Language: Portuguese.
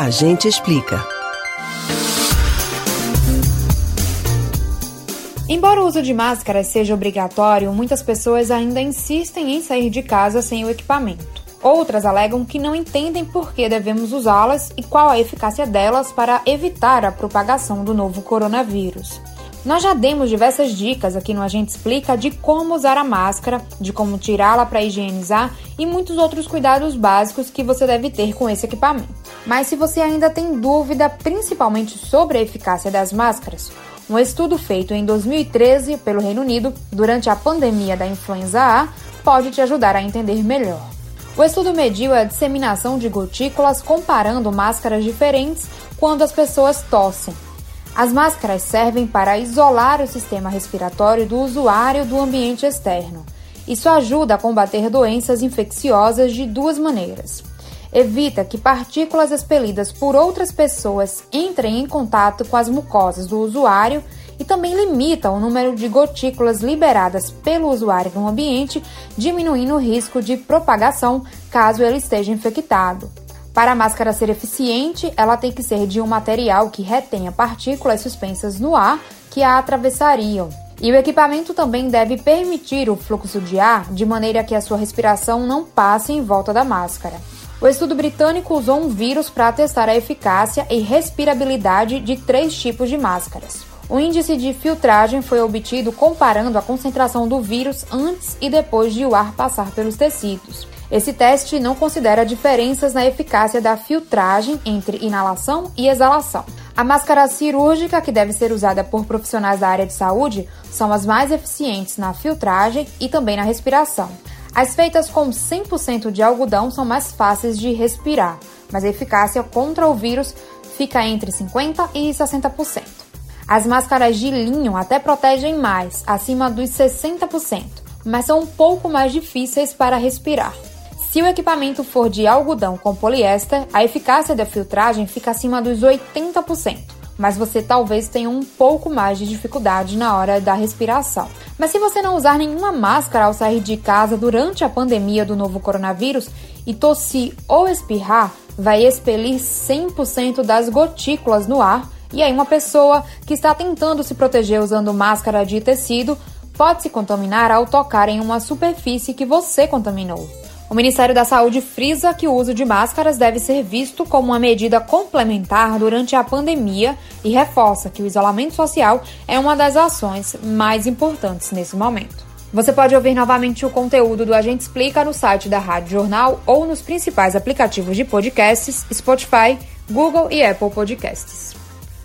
A gente explica. Embora o uso de máscaras seja obrigatório, muitas pessoas ainda insistem em sair de casa sem o equipamento. Outras alegam que não entendem por que devemos usá-las e qual a eficácia delas para evitar a propagação do novo coronavírus. Nós já demos diversas dicas aqui no A Gente Explica de como usar a máscara, de como tirá-la para higienizar e muitos outros cuidados básicos que você deve ter com esse equipamento. Mas se você ainda tem dúvida, principalmente sobre a eficácia das máscaras, um estudo feito em 2013 pelo Reino Unido durante a pandemia da influenza A pode te ajudar a entender melhor. O estudo mediu a disseminação de gotículas comparando máscaras diferentes quando as pessoas tossem as máscaras servem para isolar o sistema respiratório do usuário do ambiente externo. Isso ajuda a combater doenças infecciosas de duas maneiras. Evita que partículas expelidas por outras pessoas entrem em contato com as mucosas do usuário e também limita o número de gotículas liberadas pelo usuário no ambiente, diminuindo o risco de propagação caso ele esteja infectado. Para a máscara ser eficiente, ela tem que ser de um material que retenha partículas suspensas no ar que a atravessariam. E o equipamento também deve permitir o fluxo de ar de maneira que a sua respiração não passe em volta da máscara. O estudo britânico usou um vírus para testar a eficácia e respirabilidade de três tipos de máscaras. O índice de filtragem foi obtido comparando a concentração do vírus antes e depois de o ar passar pelos tecidos. Esse teste não considera diferenças na eficácia da filtragem entre inalação e exalação. A máscara cirúrgica, que deve ser usada por profissionais da área de saúde, são as mais eficientes na filtragem e também na respiração. As feitas com 100% de algodão são mais fáceis de respirar, mas a eficácia contra o vírus fica entre 50% e 60%. As máscaras de linho até protegem mais, acima dos 60%, mas são um pouco mais difíceis para respirar. Se o equipamento for de algodão com poliéster, a eficácia da filtragem fica acima dos 80%, mas você talvez tenha um pouco mais de dificuldade na hora da respiração. Mas se você não usar nenhuma máscara ao sair de casa durante a pandemia do novo coronavírus e tossir ou espirrar, vai expelir 100% das gotículas no ar. E aí, uma pessoa que está tentando se proteger usando máscara de tecido pode se contaminar ao tocar em uma superfície que você contaminou. O Ministério da Saúde frisa que o uso de máscaras deve ser visto como uma medida complementar durante a pandemia e reforça que o isolamento social é uma das ações mais importantes nesse momento. Você pode ouvir novamente o conteúdo do Agente Explica no site da Rádio Jornal ou nos principais aplicativos de podcasts, Spotify, Google e Apple Podcasts.